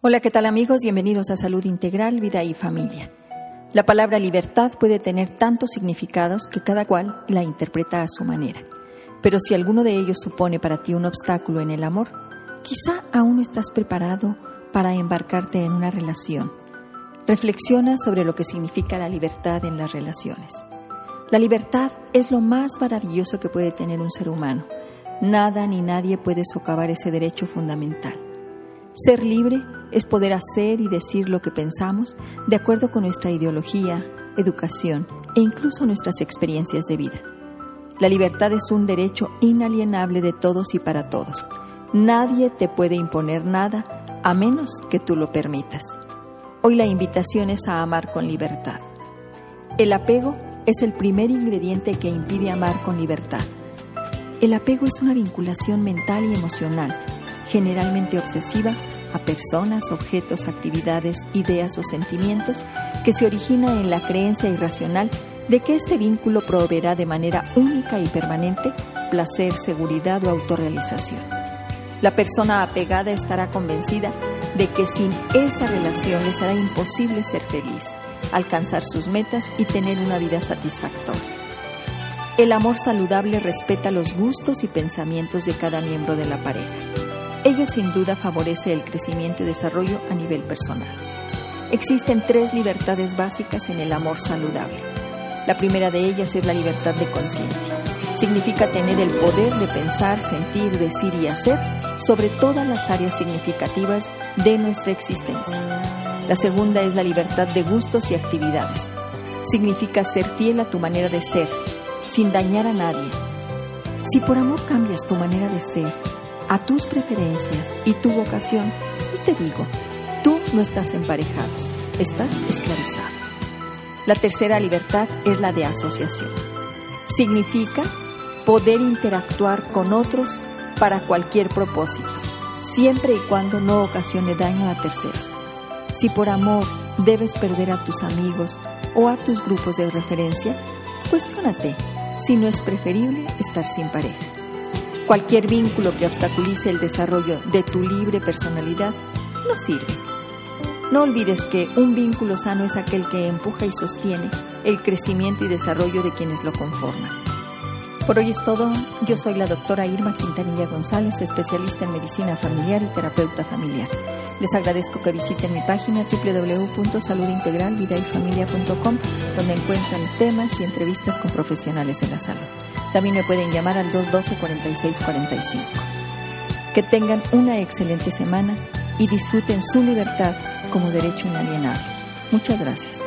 Hola, ¿qué tal amigos? Bienvenidos a Salud Integral, Vida y Familia. La palabra libertad puede tener tantos significados que cada cual la interpreta a su manera. Pero si alguno de ellos supone para ti un obstáculo en el amor, quizá aún no estás preparado para embarcarte en una relación. Reflexiona sobre lo que significa la libertad en las relaciones. La libertad es lo más maravilloso que puede tener un ser humano. Nada ni nadie puede socavar ese derecho fundamental. Ser libre es poder hacer y decir lo que pensamos de acuerdo con nuestra ideología, educación e incluso nuestras experiencias de vida. La libertad es un derecho inalienable de todos y para todos. Nadie te puede imponer nada a menos que tú lo permitas. Hoy la invitación es a amar con libertad. El apego es el primer ingrediente que impide amar con libertad. El apego es una vinculación mental y emocional generalmente obsesiva, a personas, objetos, actividades, ideas o sentimientos que se origina en la creencia irracional de que este vínculo proveerá de manera única y permanente placer, seguridad o autorrealización. La persona apegada estará convencida de que sin esa relación le será imposible ser feliz, alcanzar sus metas y tener una vida satisfactoria. El amor saludable respeta los gustos y pensamientos de cada miembro de la pareja Ello sin duda favorece el crecimiento y desarrollo a nivel personal. Existen tres libertades básicas en el amor saludable. La primera de ellas es la libertad de conciencia. Significa tener el poder de pensar, sentir, decir y hacer sobre todas las áreas significativas de nuestra existencia. La segunda es la libertad de gustos y actividades. Significa ser fiel a tu manera de ser, sin dañar a nadie. Si por amor cambias tu manera de ser, a tus preferencias y tu vocación, y te digo, tú no estás emparejado, estás esclavizado. La tercera libertad es la de asociación. Significa poder interactuar con otros para cualquier propósito, siempre y cuando no ocasione daño a terceros. Si por amor debes perder a tus amigos o a tus grupos de referencia, cuestiónate si no es preferible estar sin pareja. Cualquier vínculo que obstaculice el desarrollo de tu libre personalidad no sirve. No olvides que un vínculo sano es aquel que empuja y sostiene el crecimiento y desarrollo de quienes lo conforman. Por hoy es todo. Yo soy la doctora Irma Quintanilla González, especialista en medicina familiar y terapeuta familiar. Les agradezco que visiten mi página www.saludintegralvidayfamilia.com, donde encuentran temas y entrevistas con profesionales en la salud. También me pueden llamar al 212-4645. Que tengan una excelente semana y disfruten su libertad como derecho inalienable. Muchas gracias.